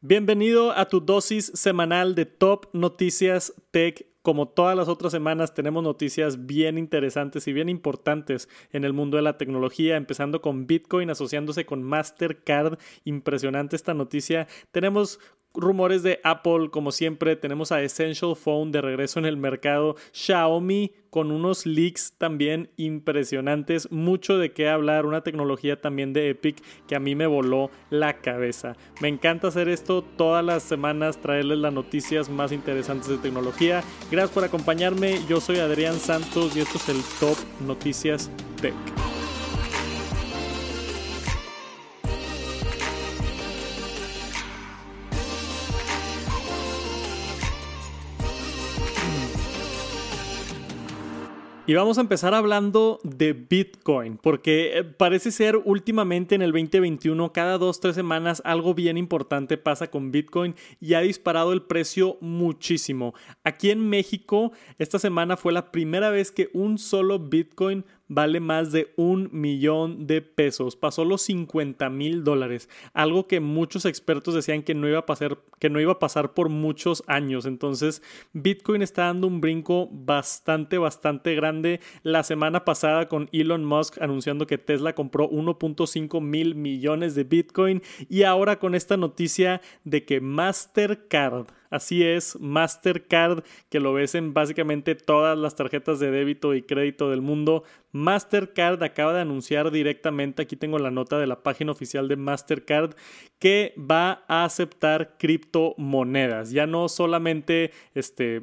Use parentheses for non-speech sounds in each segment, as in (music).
Bienvenido a tu dosis semanal de Top Noticias Tech. Como todas las otras semanas tenemos noticias bien interesantes y bien importantes en el mundo de la tecnología, empezando con Bitcoin asociándose con Mastercard. Impresionante esta noticia. Tenemos rumores de Apple, como siempre, tenemos a Essential Phone de regreso en el mercado, Xiaomi con unos leaks también impresionantes, mucho de qué hablar, una tecnología también de Epic que a mí me voló la cabeza. Me encanta hacer esto todas las semanas, traerles las noticias más interesantes de tecnología. Gracias por acompañarme, yo soy Adrián Santos y esto es el Top Noticias Tech. Y vamos a empezar hablando de Bitcoin, porque eh, parece ser últimamente en el 2021, cada dos, tres semanas, algo bien importante pasa con Bitcoin y ha disparado el precio muchísimo. Aquí en México, esta semana fue la primera vez que un solo Bitcoin vale más de un millón de pesos. Pasó los 50 mil dólares. Algo que muchos expertos decían que no, iba a pasar, que no iba a pasar por muchos años. Entonces, Bitcoin está dando un brinco bastante, bastante grande. La semana pasada con Elon Musk anunciando que Tesla compró 1.5 mil millones de Bitcoin. Y ahora con esta noticia de que Mastercard Así es, Mastercard, que lo ves en básicamente todas las tarjetas de débito y crédito del mundo. Mastercard acaba de anunciar directamente, aquí tengo la nota de la página oficial de Mastercard, que va a aceptar criptomonedas. Ya no solamente este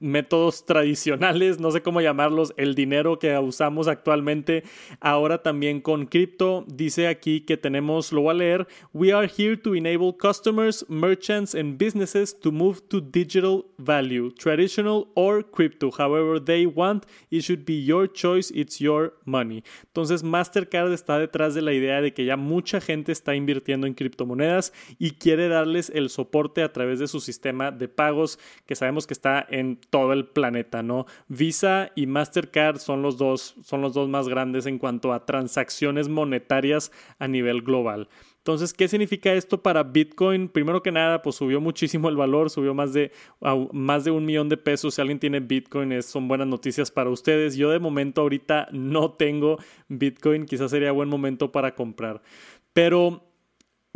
métodos tradicionales, no sé cómo llamarlos, el dinero que usamos actualmente, ahora también con cripto. Dice aquí que tenemos, lo voy a leer, we are here to enable customers, merchants and businesses to move to digital value, traditional or crypto, however they want, it should be your choice, it's your money. Entonces Mastercard está detrás de la idea de que ya mucha gente está invirtiendo en criptomonedas y quiere darles el soporte a través de su sistema de pagos que sabemos que está en todo el planeta, ¿no? Visa y Mastercard son los dos, son los dos más grandes en cuanto a transacciones monetarias a nivel global. Entonces, ¿qué significa esto para Bitcoin? Primero que nada, pues subió muchísimo el valor, subió más de, más de un millón de pesos. Si alguien tiene Bitcoin, son buenas noticias para ustedes. Yo de momento ahorita no tengo Bitcoin, quizás sería buen momento para comprar. Pero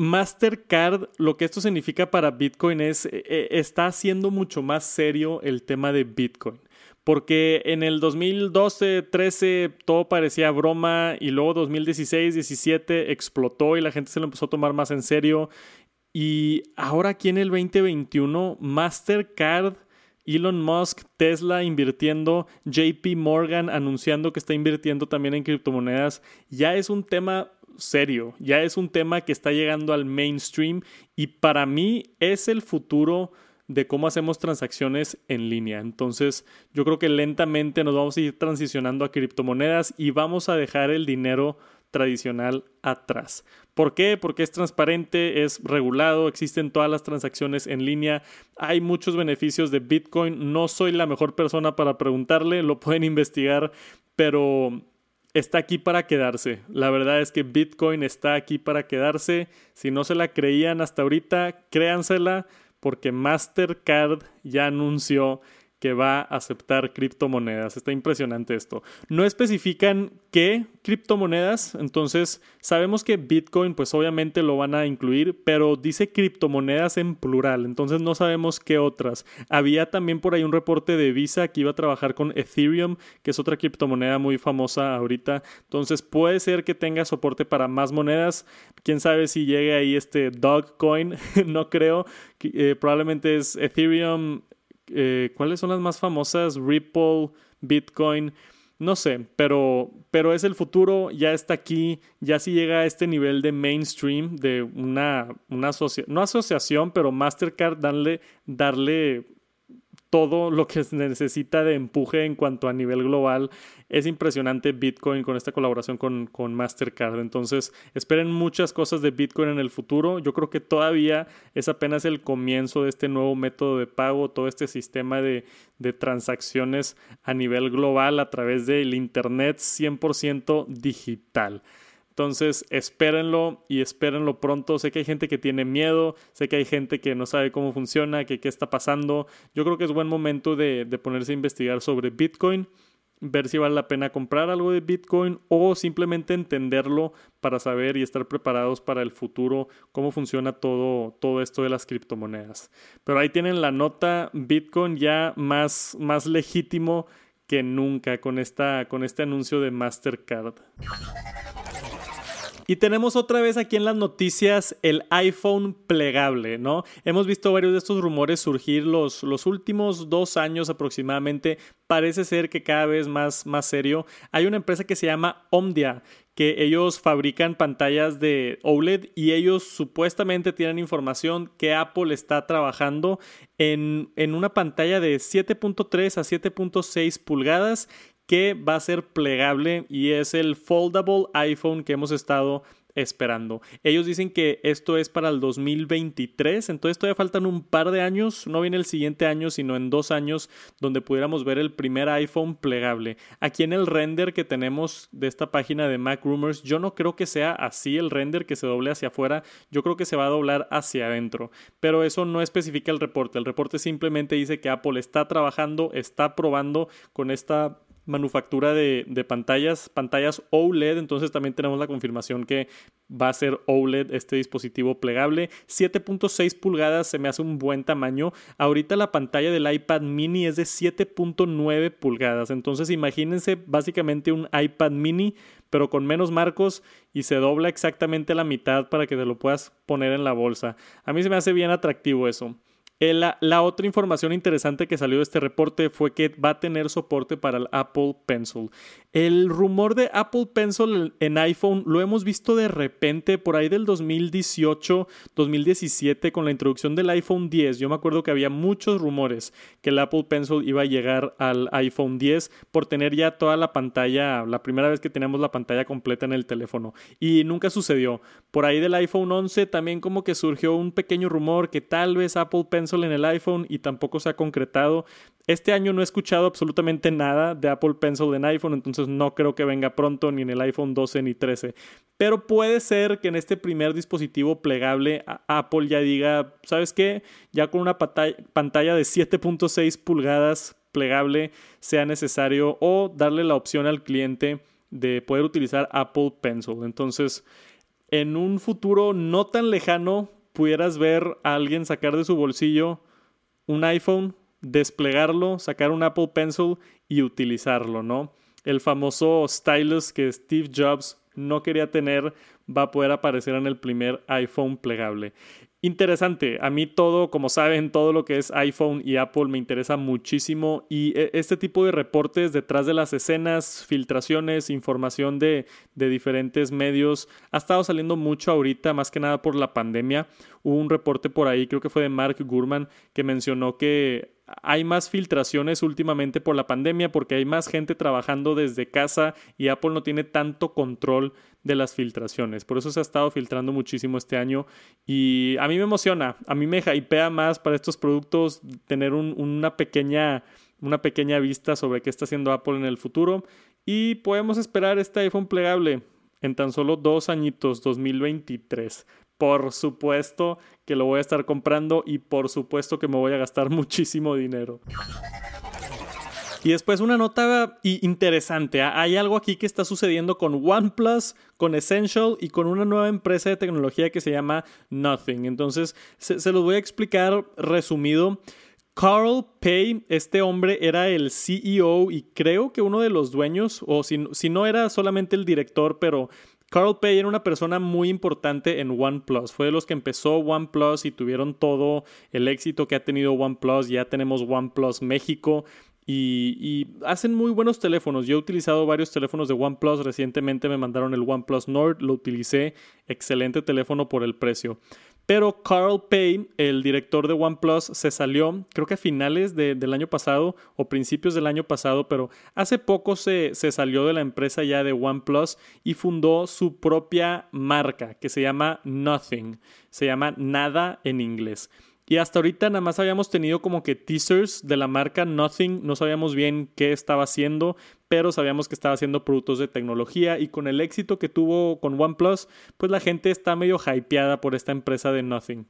Mastercard, lo que esto significa para Bitcoin es, eh, eh, está haciendo mucho más serio el tema de Bitcoin. Porque en el 2012, 13 todo parecía broma y luego 2016, 17 explotó y la gente se lo empezó a tomar más en serio. Y ahora aquí en el 2021, Mastercard, Elon Musk, Tesla invirtiendo, JP Morgan anunciando que está invirtiendo también en criptomonedas, ya es un tema serio, ya es un tema que está llegando al mainstream y para mí es el futuro de cómo hacemos transacciones en línea. Entonces, yo creo que lentamente nos vamos a ir transicionando a criptomonedas y vamos a dejar el dinero tradicional atrás. ¿Por qué? Porque es transparente, es regulado, existen todas las transacciones en línea, hay muchos beneficios de Bitcoin. No soy la mejor persona para preguntarle, lo pueden (laughs) investigar, pero está aquí para quedarse. La verdad es que Bitcoin está aquí para quedarse. Si no se la creían hasta ahorita, créansela porque Mastercard ya anunció que va a aceptar criptomonedas. Está impresionante esto. No especifican qué criptomonedas, entonces sabemos que Bitcoin pues obviamente lo van a incluir, pero dice criptomonedas en plural, entonces no sabemos qué otras. Había también por ahí un reporte de Visa que iba a trabajar con Ethereum, que es otra criptomoneda muy famosa ahorita, entonces puede ser que tenga soporte para más monedas. Quién sabe si llegue ahí este Dogecoin, (laughs) no creo. Eh, probablemente es Ethereum, eh, ¿cuáles son las más famosas? Ripple, Bitcoin, no sé, pero, pero es el futuro, ya está aquí, ya si llega a este nivel de mainstream, de una, una no asociación, pero Mastercard, darle, darle todo lo que se necesita de empuje en cuanto a nivel global. Es impresionante Bitcoin con esta colaboración con, con, Mastercard. Entonces, esperen muchas cosas de Bitcoin en el futuro. Yo creo que todavía es apenas el comienzo de este nuevo método de pago, todo este sistema de, de transacciones a nivel global a través del Internet 100% digital. Entonces, espérenlo y espérenlo pronto. Sé que hay gente que tiene miedo, sé que hay gente que no sabe cómo funciona, que qué está pasando. Yo creo que es buen momento de, de ponerse a investigar sobre Bitcoin ver si vale la pena comprar algo de Bitcoin o simplemente entenderlo para saber y estar preparados para el futuro, cómo funciona todo, todo esto de las criptomonedas. Pero ahí tienen la nota Bitcoin ya más, más legítimo que nunca con, esta, con este anuncio de Mastercard. Y tenemos otra vez aquí en las noticias el iPhone plegable, ¿no? Hemos visto varios de estos rumores surgir los, los últimos dos años aproximadamente. Parece ser que cada vez más, más serio. Hay una empresa que se llama Omdia, que ellos fabrican pantallas de OLED y ellos supuestamente tienen información que Apple está trabajando en, en una pantalla de 7.3 a 7.6 pulgadas que va a ser plegable y es el foldable iPhone que hemos estado esperando. Ellos dicen que esto es para el 2023, entonces todavía faltan un par de años, no viene el siguiente año, sino en dos años, donde pudiéramos ver el primer iPhone plegable. Aquí en el render que tenemos de esta página de Mac Rumors, yo no creo que sea así el render que se doble hacia afuera, yo creo que se va a doblar hacia adentro, pero eso no especifica el reporte, el reporte simplemente dice que Apple está trabajando, está probando con esta manufactura de, pantallas, pantallas OLED, entonces también tenemos la confirmación que va a ser OLED este dispositivo plegable. 7.6 pulgadas se me hace un buen tamaño. Ahorita la pantalla del iPad mini es de 7.9 pulgadas, entonces imagínense básicamente un iPad mini pero con menos marcos y se dobla exactamente la mitad para que te lo puedas poner en la bolsa. A mí se me hace bien atractivo eso. Eh, la, otra información interesante que salió de este reporte fue que va a tener soporte para el Apple Pencil. El rumor de Apple Pencil en iPhone lo hemos visto de repente por ahí del 2018, 2017 con la introducción del iPhone 10. Yo me acuerdo que había muchos rumores que el Apple Pencil iba a llegar al iPhone 10 por tener ya toda la pantalla, la primera vez que teníamos la pantalla completa en el teléfono. Y nunca sucedió. Por ahí del iPhone 11 también como que surgió un pequeño rumor que tal vez Apple Pencil en el iPhone y tampoco se ha concretado. Este año no he escuchado absolutamente nada de Apple Pencil en iPhone, entonces no creo que venga pronto ni en el iPhone 12 ni 13. Pero puede ser que en este primer dispositivo plegable Apple ya diga, ¿sabes qué? Ya con una pantalla de 7.6 pulgadas plegable sea necesario o darle la opción al cliente de poder utilizar Apple Pencil. Entonces, en un futuro no tan lejano, pudieras ver a alguien sacar de su bolsillo un iPhone, desplegarlo, sacar un Apple Pencil y utilizarlo, ¿no? El famoso stylus que Steve Jobs no quería tener va a poder aparecer en el primer iPhone plegable. Interesante, a mí todo, como saben, todo lo que es iPhone y Apple me interesa muchísimo y e, este tipo de reportes detrás de las escenas, filtraciones, información de, de diferentes medios ha estado saliendo mucho ahorita, más que nada por la pandemia. Hubo un reporte por ahí, creo que fue de Mark Gurman, que mencionó que hay más filtraciones últimamente por la pandemia porque hay más gente trabajando desde casa y Apple no tiene tanto control de las filtraciones. Por eso se ha estado filtrando muchísimo este año y a mí me emociona, a mí me hypea más para estos productos tener una, pequeña, una pequeña vista sobre qué está haciendo Apple en el futuro y podemos esperar este iPhone plegable en tan solo dos añitos, 2023 por supuesto que lo voy a estar comprando y por supuesto que me voy a gastar (laughs) muchísimo dinero. Y después una nota interesante. ¿ah? Hay algo aquí que está sucediendo con OnePlus, con Essential y con una nueva empresa de tecnología que se llama Nothing. Entonces, se, los voy a explicar resumido. Carl Pay, este hombre era el CEO y creo que uno de los dueños, o si, si no era solamente el director, pero Carl Pay era una persona muy importante en OnePlus. Fue de los que empezó OnePlus y tuvieron todo el éxito que ha tenido OnePlus. Ya tenemos OnePlus México. Y, y, hacen muy buenos teléfonos. Yo he utilizado varios teléfonos de OnePlus. Recientemente me mandaron el OnePlus Nord. Lo utilicé. Excelente teléfono por el precio. Pero Carl Pay, el director de OnePlus, se salió, creo que a finales del año pasado o principios del año pasado, pero hace poco se, se salió de la empresa ya de OnePlus y fundó su propia marca que se llama Nothing. Se llama Nada en inglés. Y hasta ahorita nada más habíamos tenido como que teasers de la marca Nothing, no sabíamos bien qué estaba haciendo, pero sabíamos que estaba haciendo productos de tecnología y con el éxito que tuvo con OnePlus, pues la gente está medio hypeada por esta empresa de Nothing.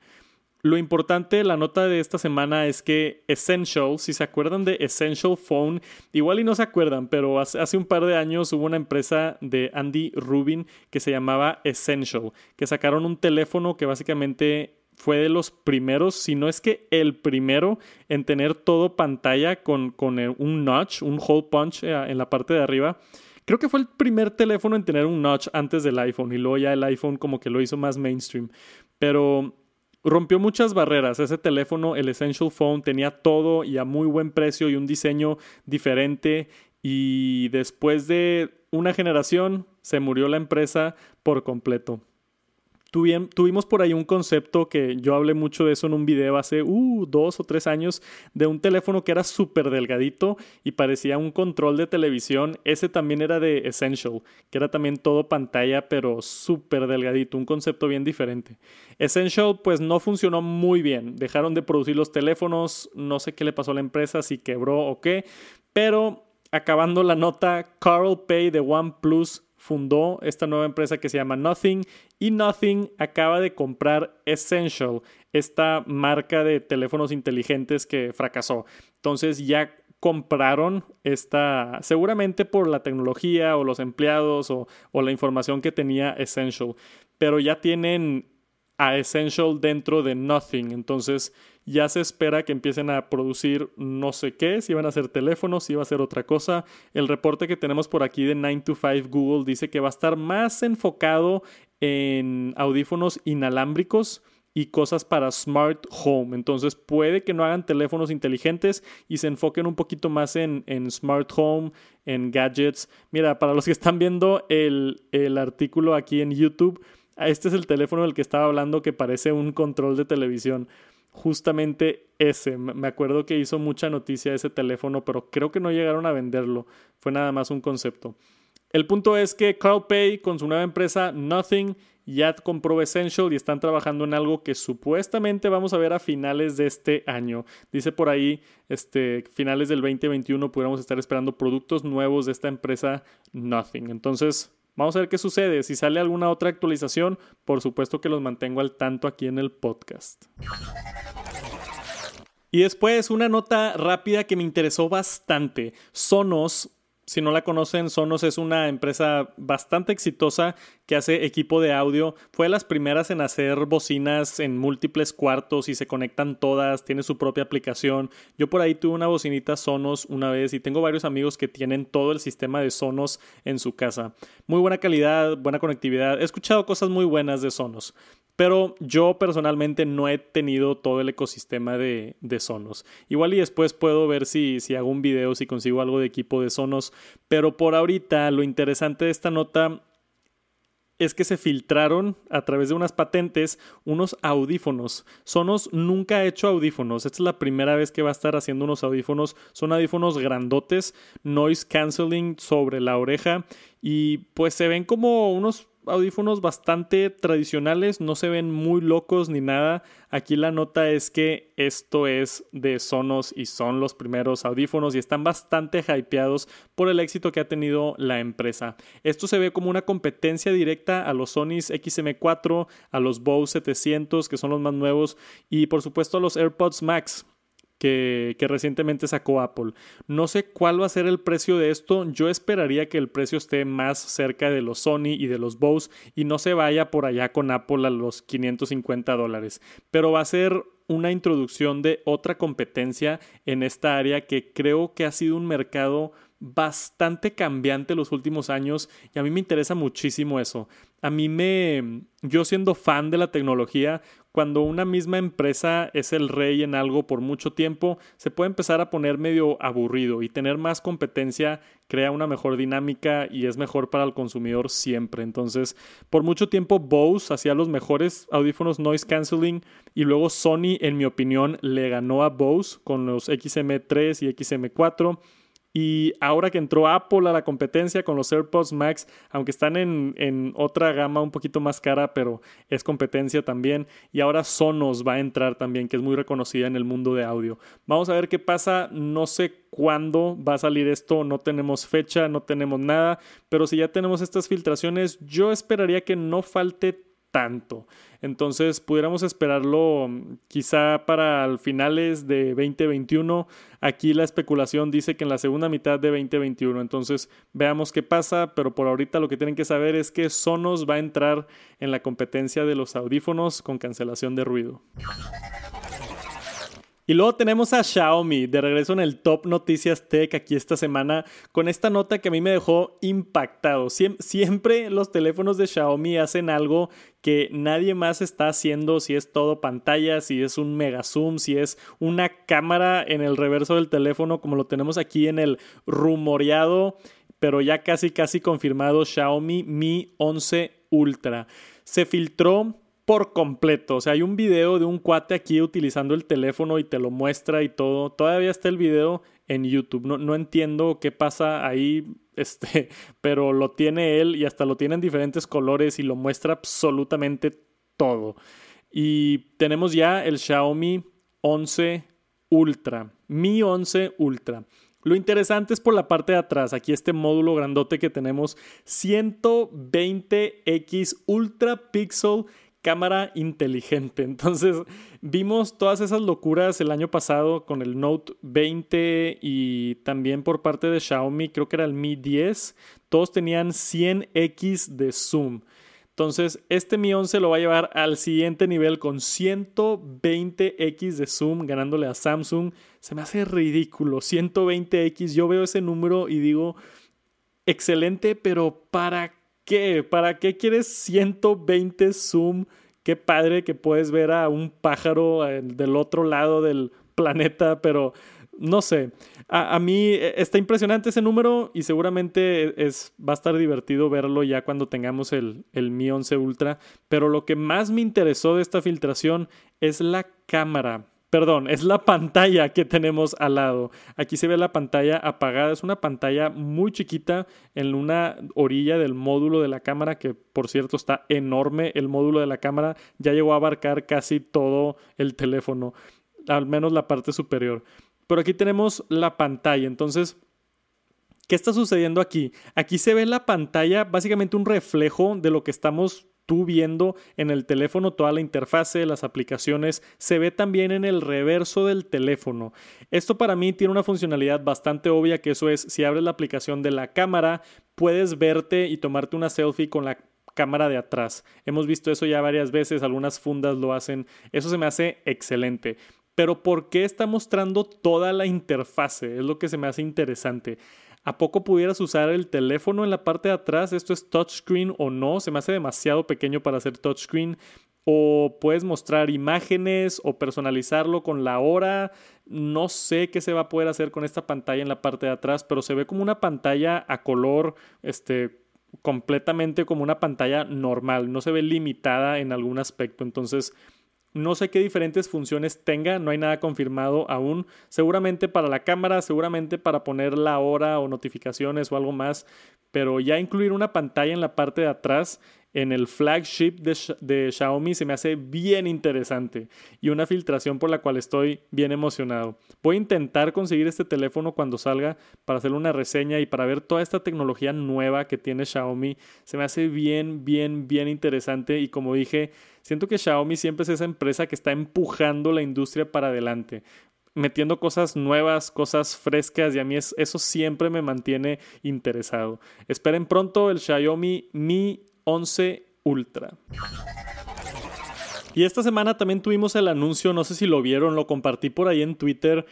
Lo importante, la nota de esta semana es que Essential, si se acuerdan de Essential Phone, igual y no se acuerdan, pero hace, un par de años hubo una empresa de Andy Rubin que se llamaba Essential, que sacaron un teléfono que básicamente fue de los primeros, si no es que el primero en tener todo pantalla con, con un notch, un hole punch eh, en la parte de arriba. Creo que fue el primer teléfono en tener un notch antes del iPhone y luego ya el iPhone como que lo hizo más mainstream. Pero rompió muchas barreras. Ese teléfono, el Essential Phone, tenía todo y a muy buen precio y un diseño diferente. Y después de una generación se murió la empresa por completo tuvimos por ahí un concepto que yo hablé mucho de eso en un video hace uh, dos o tres años, de un teléfono que era súper delgadito y parecía un control de televisión. Ese también era de Essential, que era también todo pantalla, pero súper delgadito, un concepto bien diferente. Essential pues no funcionó muy bien, dejaron de producir los teléfonos, no sé qué le pasó a la empresa, si quebró o qué, pero acabando la nota, Carl Pay de OnePlus fundó esta nueva empresa que se llama Nothing y Nothing acaba de comprar Essential, esta marca de teléfonos inteligentes que fracasó. Entonces ya compraron esta, seguramente por la tecnología o los empleados o, o la información que tenía Essential, pero ya tienen a Essential dentro de Nothing. Entonces ya se espera que empiecen a producir no sé qué, si van a ser teléfonos, si va a ser otra cosa. El reporte que tenemos por aquí de 9 to 5 Google dice que va a estar más enfocado en audífonos inalámbricos y cosas para smart home. Entonces puede que no hagan teléfonos inteligentes y se enfoquen un poquito más en, en smart home, en gadgets. Mira, para los que están viendo el, el artículo aquí en YouTube, este es el teléfono del que estaba hablando que parece un control de televisión. Justamente ese. Me acuerdo que hizo mucha noticia ese teléfono, pero creo que no llegaron a venderlo. Fue nada más un concepto. El punto es que Carl con su nueva empresa Nothing ya compró Essential y están trabajando en algo que supuestamente vamos a ver a finales de este año. Dice por ahí, este, finales del 2021 pudiéramos estar esperando productos nuevos de esta empresa Nothing. Entonces, Vamos a ver qué sucede. Si sale alguna otra actualización, por supuesto que los mantengo al tanto aquí en el podcast. Y después una nota rápida que me interesó bastante. Sonos si no la conocen, Sonos es una empresa bastante exitosa que hace equipo de audio. Fue de las primeras en hacer bocinas en múltiples cuartos y se conectan todas, tiene su propia aplicación. Yo por ahí tuve una bocinita Sonos una vez y tengo varios amigos que tienen todo el sistema de Sonos en su casa. Muy buena calidad, buena conectividad. He escuchado cosas muy buenas de Sonos. Pero yo personalmente no he tenido todo el ecosistema de, Sonos. Igual y después puedo ver si, si hago un video, si consigo algo de equipo de Sonos. Pero por ahorita lo interesante de esta nota es que se filtraron a través de unas patentes unos audífonos. Sonos nunca ha hecho audífonos. Esta es la primera vez que va a estar haciendo unos audífonos. Son audífonos grandotes, noise canceling sobre la oreja y pues se ven como unos audífonos bastante tradicionales, no se ven muy locos ni nada. Aquí la nota es que esto es de Sonos y son los primeros audífonos y están bastante hypeados por el éxito que ha tenido la empresa. Esto se ve como una competencia directa a los Sonys XM4, a los Bose 700 que son los más nuevos y por supuesto a los AirPods Max que, recientemente sacó Apple. No sé cuál va a ser el precio de esto. Yo esperaría que el precio esté más cerca de los Sony y de los Bose y no se vaya por allá con Apple a los 550 dólares. Pero va a ser una introducción de otra competencia en esta área que creo que ha sido un mercado bastante cambiante los últimos años y a mí me interesa muchísimo eso. A mí me, yo siendo fan de la tecnología, cuando una misma empresa es el rey en algo por mucho tiempo, se puede empezar a poner medio aburrido y tener más competencia crea una mejor dinámica y es mejor para el consumidor siempre. Entonces, por mucho tiempo Bose hacía los mejores audífonos noise cancelling y luego Sony, en mi opinión, le ganó a Bose con los XM3 y XM4 Y ahora que entró Apple a la competencia con los AirPods Max, aunque están en, en, otra gama un poquito más cara, pero es competencia también. Y ahora Sonos va a entrar también, que es muy reconocida en el mundo de audio. Vamos a ver qué pasa. No sé cuándo va a salir esto. No tenemos fecha, no tenemos nada. Pero si ya tenemos estas filtraciones, yo esperaría que no falte tanto. Entonces, pudiéramos esperarlo mm, quizá para finales de 2021. Aquí la especulación dice que en la segunda mitad de 2021. Entonces, veamos qué pasa, pero por ahorita lo que tienen que saber es que Sonos va a entrar en la competencia de los audífonos con cancelación de ruido. Y luego tenemos a Xiaomi, de regreso en el Top Noticias Tech aquí esta semana, con esta nota que a mí me dejó impactado. siempre los teléfonos de Xiaomi hacen algo que nadie más está haciendo, si es todo pantalla, si es un mega zoom, si es una cámara en el reverso del teléfono, como lo tenemos aquí en el rumoreado, pero ya casi casi confirmado Xiaomi Mi 11 Ultra. Se filtró por completo. O sea, hay un video de un cuate aquí utilizando el teléfono y te lo muestra y todo. Todavía está el video en YouTube. No, no entiendo qué pasa ahí, (laughs) este, pero lo tiene él y hasta lo tiene en diferentes colores y lo muestra absolutamente todo. Y tenemos ya el Xiaomi 11 Ultra, Mi 11 Ultra. Lo interesante es por la parte de atrás, aquí este módulo grandote que tenemos 120x Ultra Pixel cámara inteligente. (laughs) Entonces vimos todas esas locuras el año pasado con el Note 20 y también por parte de Xiaomi, creo que era el Mi 10, todos tenían 100x de zoom. Entonces, este Mi 11 lo va a llevar al siguiente nivel con 120x de zoom, ganándole a Samsung. Se me hace ridículo, 120x. Yo veo ese número y digo, excelente, pero ¿para ¿Para qué quieres 120 zoom? Qué padre que puedes ver a un pájaro eh, del otro lado del planeta, pero no sé. A, mí eh, está impresionante ese número y seguramente es, va a estar divertido verlo ya cuando tengamos el, el Mi 11 Ultra. Pero lo que más me interesó de esta filtración es la cámara. Perdón, es la pantalla que tenemos al lado. Aquí se ve la pantalla apagada. Es una pantalla muy chiquita en una orilla del módulo de la cámara, que por cierto está enorme. El módulo de la cámara ya llegó a abarcar casi todo el teléfono, al menos la parte superior. Pero aquí tenemos la pantalla. Entonces, ¿qué está sucediendo aquí? Aquí se ve la pantalla, básicamente un reflejo de lo que estamos tú viendo en el teléfono toda la interfase, las aplicaciones, se ve también en el reverso del teléfono. Esto para mí tiene una funcionalidad bastante obvia que eso es si abres la aplicación de la cámara, puedes verte y tomarte una selfie con la cámara de atrás. Hemos visto eso ya varias veces, algunas fundas lo hacen. Eso se me hace excelente. Pero ¿por qué está mostrando toda la interfase? Es lo que se me hace interesante. ¿A poco pudieras usar el teléfono en la parte de atrás? ¿Esto es touchscreen o no? Se me hace demasiado pequeño para hacer touchscreen. O puedes mostrar imágenes o personalizarlo con la hora. No sé qué se va a poder hacer con esta pantalla en la parte de atrás, pero se ve como una pantalla a color, este, completamente como una pantalla normal. No se ve limitada en algún aspecto. Entonces, no sé qué diferentes funciones tenga, no hay nada confirmado aún. Seguramente para la cámara, seguramente para poner la hora o notificaciones o algo más, pero ya incluir una pantalla en la parte de atrás en el flagship de, Xiaomi se me hace bien interesante y una filtración por la cual estoy bien emocionado. Voy a intentar conseguir este teléfono cuando salga para hacer una reseña y para ver toda esta tecnología nueva que tiene Xiaomi. Se me hace bien, bien, bien interesante y como dije, siento que Xiaomi siempre es esa empresa que está empujando la industria para adelante metiendo cosas nuevas, cosas frescas y a mí eso siempre me mantiene interesado. Esperen pronto el Xiaomi Mi 11 Ultra. Y esta semana también tuvimos el anuncio, no sé si lo vieron, lo compartí por ahí en Twitter.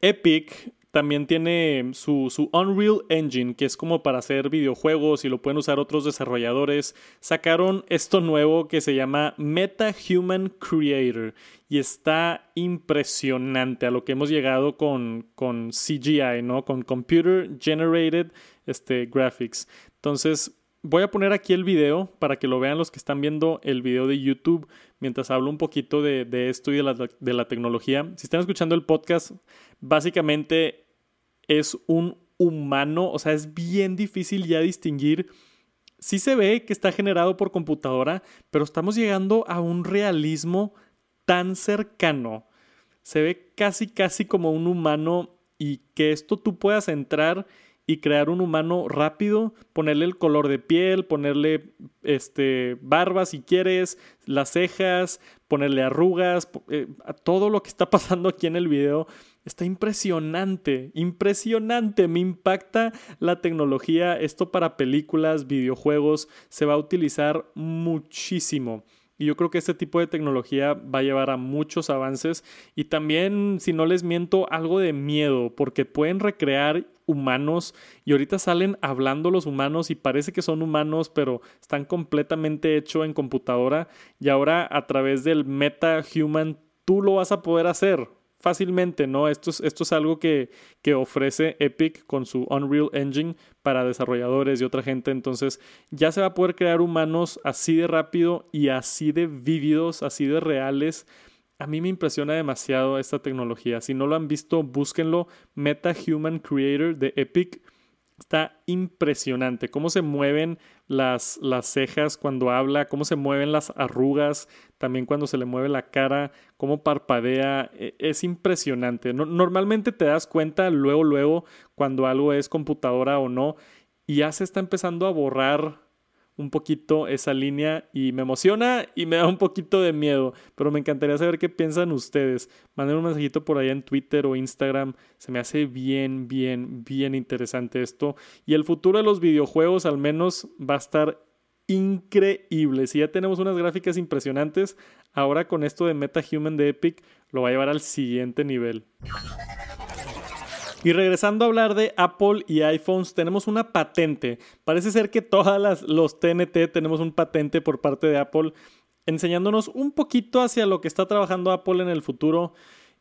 Epic también tiene su, su, Unreal Engine, que es como para hacer videojuegos y lo pueden usar otros desarrolladores. Sacaron esto nuevo que se llama Meta Human Creator y está impresionante a lo que hemos llegado con, con CGI, ¿no? Con Computer Generated este, Graphics. Entonces, Voy a poner aquí el video para que lo vean los que están viendo el video de YouTube mientras hablo un poquito de, esto y de la, de la tecnología. Si están escuchando el podcast, básicamente es un humano, o sea, es bien difícil ya distinguir. Sí se ve que está generado por computadora, pero estamos llegando a un realismo tan cercano. Se ve casi, casi como un humano y que esto tú puedas entrar y crear un humano rápido, ponerle el color de piel, ponerle este barba si quieres, las cejas, ponerle arrugas, eh, todo lo que está (laughs) pasando aquí en el video. Está impresionante, impresionante, me impacta la tecnología, esto para películas, videojuegos, se va a utilizar muchísimo. Y yo creo que este tipo de tecnología va a llevar a muchos avances. Y también, si no les miento, algo de miedo, porque pueden recrear humanos y ahorita salen hablando los humanos y parece que son humanos, pero están completamente hechos en computadora y ahora a través del Meta Human tú lo vas a poder hacer fácilmente, ¿no? Esto es, esto es algo que, que, ofrece Epic con su Unreal Engine para desarrolladores y otra gente. Entonces ya se va a poder crear humanos así de rápido y así de vívidos, así de reales. A mí me impresiona demasiado esta tecnología. Si no lo han visto, búsquenlo. Meta Human Creator de Epic Está impresionante cómo se mueven las, las, cejas cuando habla, cómo se mueven las arrugas, también cuando se le mueve la cara, cómo parpadea. E, es impresionante. normalmente te das cuenta luego, luego, cuando algo es computadora o no, y ya se está empezando a borrar un poquito esa línea y me emociona y me da un poquito de miedo, pero me encantaría saber qué piensan ustedes. Manden un mensajito por ahí en Twitter o Instagram, se me hace bien, bien, bien interesante esto y el futuro de los videojuegos al menos va a estar increíble. Si ya tenemos unas gráficas impresionantes, ahora con esto de MetaHuman de Epic lo va a llevar al siguiente nivel. Y regresando a hablar de Apple y iPhones, tenemos una patente. Parece ser que todas los TNT tenemos un patente por parte de Apple, enseñándonos un poquito hacia lo que está trabajando Apple en el futuro.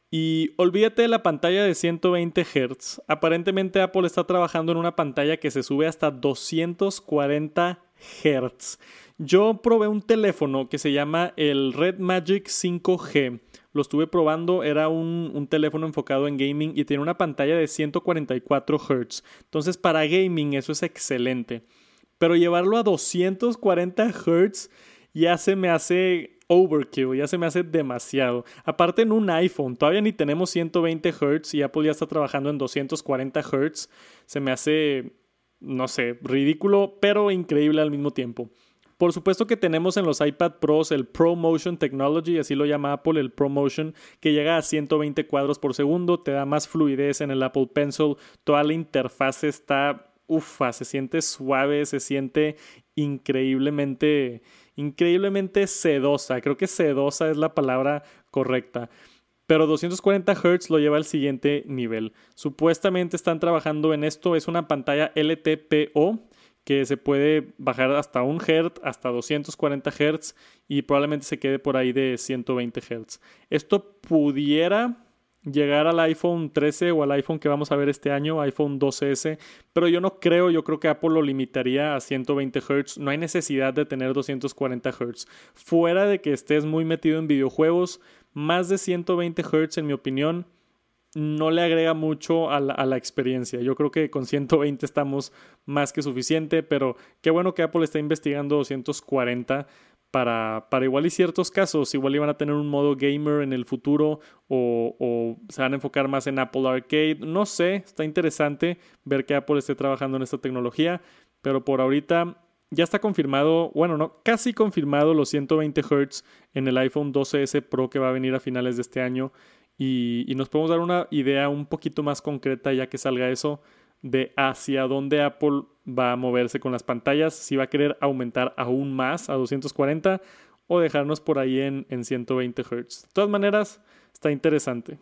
Y olvídate de la pantalla de 120 Hz. Aparentemente Apple está trabajando en una pantalla que se sube hasta 240 Hz. Yo probé un teléfono que se llama el Red Magic 5G lo estuve probando, era un, teléfono enfocado en gaming y tiene una pantalla de 144 Hz. Entonces para gaming eso es excelente. Pero llevarlo a 240 Hz ya se me hace overkill, ya se me hace demasiado. Aparte en un iPhone, todavía ni tenemos 120 Hz y Apple ya está trabajando en 240 Hz. Se me hace, no sé, ridículo, pero increíble al mismo tiempo. Por supuesto que tenemos en los iPad Pros el ProMotion Technology, así lo llama Apple, el ProMotion, que llega a 120 cuadros por segundo, te da más fluidez en el Apple Pencil, toda la interfaz está, ufa, se siente suave, se siente increíblemente, increíblemente sedosa, creo que sedosa es la palabra correcta. Pero 240 Hz lo lleva al siguiente nivel. Supuestamente están trabajando en esto, es una pantalla LTPO, que se puede bajar hasta 1 Hz, hasta 240 Hz y probablemente se quede por ahí de 120 Hz. Esto pudiera llegar al iPhone 13 o al iPhone que vamos a ver este año, iPhone 12S, pero yo no creo, yo creo que Apple lo limitaría a 120 Hz, no hay necesidad de tener 240 Hz. Fuera de que estés muy metido en videojuegos, más de 120 Hz en mi opinión no le agrega mucho a la, experiencia. Yo creo que con 120 estamos más que suficiente, pero qué bueno que Apple está investigando 240 para, para igual y ciertos casos. Igual iban a tener un modo gamer en el futuro o, o, se van a enfocar más en Apple Arcade. No sé, está interesante ver que Apple esté trabajando en esta tecnología, pero por ahorita ya está confirmado, bueno, no, casi confirmado los 120 Hz en el iPhone 12S Pro que va a venir a finales de este año y, nos podemos dar una idea un poquito más concreta ya que salga eso de hacia dónde Apple va a moverse con las pantallas, si va a querer aumentar aún más a 240 o dejarnos por ahí en, en 120 Hz. De todas maneras, está interesante.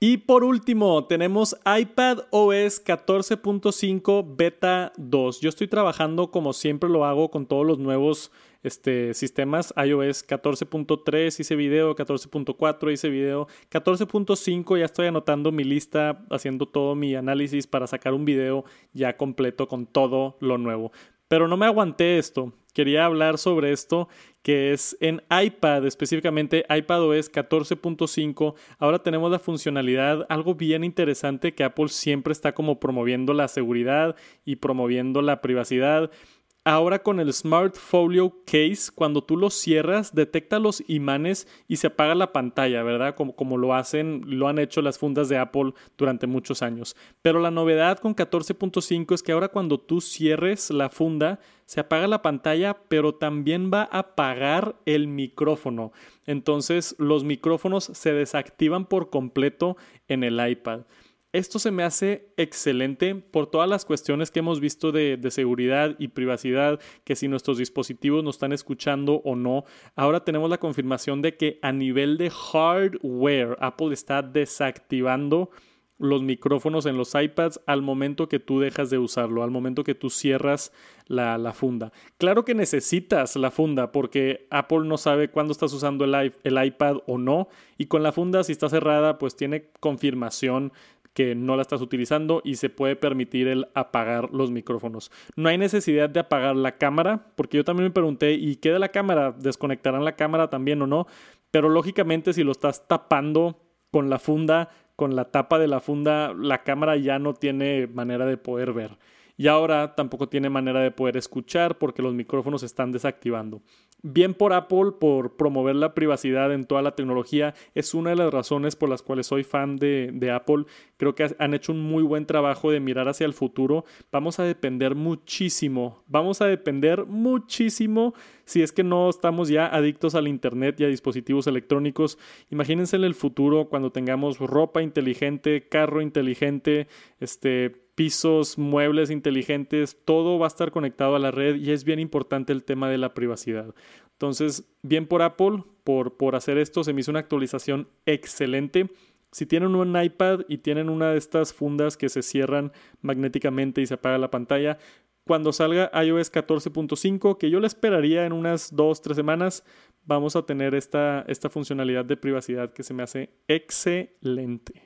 Y por último, tenemos iPad OS 14.5 Beta 2. Yo estoy trabajando como siempre lo hago con todos los nuevos este, sistemas. iOS 14.3 hice video, 14.4 hice video, 14.5 ya estoy anotando mi lista, haciendo todo mi análisis para sacar un video ya completo con todo lo nuevo. Pero no me aguanté esto quería hablar sobre esto que es en iPad, específicamente iPadOS 14.5. Ahora tenemos la funcionalidad, algo bien interesante que Apple siempre está como promoviendo la seguridad y promoviendo la privacidad. Ahora con el Smart Folio Case, cuando tú lo cierras, detecta los imanes y se apaga la pantalla, ¿verdad? Como, como lo hacen, lo han hecho las fundas de Apple durante muchos años. Pero la novedad con 14.5 es que ahora cuando tú cierres la funda, se apaga la pantalla, pero también va a apagar el micrófono. Entonces los micrófonos se desactivan por completo en el iPad. Esto se me hace excelente por todas las cuestiones que hemos visto de, seguridad y privacidad, que si nuestros dispositivos nos están escuchando o no. Ahora tenemos la confirmación de que a nivel de hardware, Apple está desactivando los micrófonos en los iPads al momento que tú dejas de usarlo, al momento que tú cierras la, funda. Claro que necesitas la funda porque Apple no sabe cuándo estás usando el, iPad o no y con la funda si está cerrada pues tiene confirmación que no la estás utilizando y se puede permitir el apagar los micrófonos. No hay necesidad de apagar la cámara, porque yo también me pregunté, ¿y qué de la cámara? ¿Desconectarán la cámara también o no? Pero lógicamente si lo estás tapando con la funda, con la tapa de la funda, la cámara ya no tiene manera de poder ver. Y ahora tampoco tiene manera de poder escuchar porque los micrófonos se están desactivando. Bien por Apple por promover la privacidad en toda la tecnología. Es una de las razones por las cuales soy fan de, de, Apple. Creo que han hecho un muy buen trabajo de mirar hacia el futuro. Vamos a depender muchísimo. Vamos a depender muchísimo si es que no estamos ya adictos al Internet y a dispositivos electrónicos. Imagínense en el futuro cuando tengamos ropa inteligente, carro inteligente, este pisos, muebles inteligentes, todo va a estar conectado a la red y es bien importante el tema de la privacidad. Entonces, bien por Apple por, por hacer esto, se me hizo una actualización excelente. Si tienen un iPad y tienen una de estas fundas que se cierran magnéticamente y se apaga la pantalla, cuando salga iOS 14.5, que yo la esperaría en unas 2-3 semanas, vamos a tener esta, esta funcionalidad de privacidad que se me hace excelente.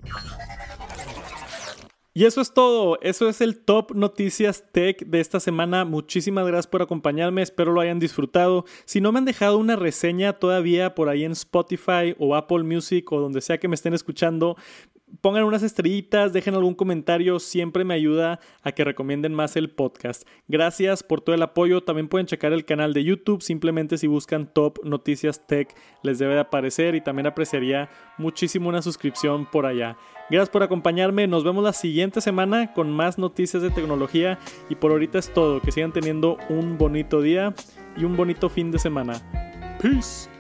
Y eso es todo, eso es el top noticias tech de esta semana. Muchísimas gracias por acompañarme, espero lo hayan disfrutado. Si no me han dejado una reseña todavía por ahí en Spotify o Apple Music o donde sea que me estén escuchando, pongan unas estrellitas, dejen algún comentario, siempre me ayuda a que recomienden más el podcast. Gracias por todo el apoyo, también pueden checar el canal de YouTube, simplemente si buscan Top Noticias Tech les debe de aparecer y también apreciaría muchísimo una suscripción por allá. Gracias por acompañarme, nos vemos la siguiente semana con más noticias de tecnología y por ahorita es todo, que sigan teniendo un bonito día y un bonito fin de semana. Peace.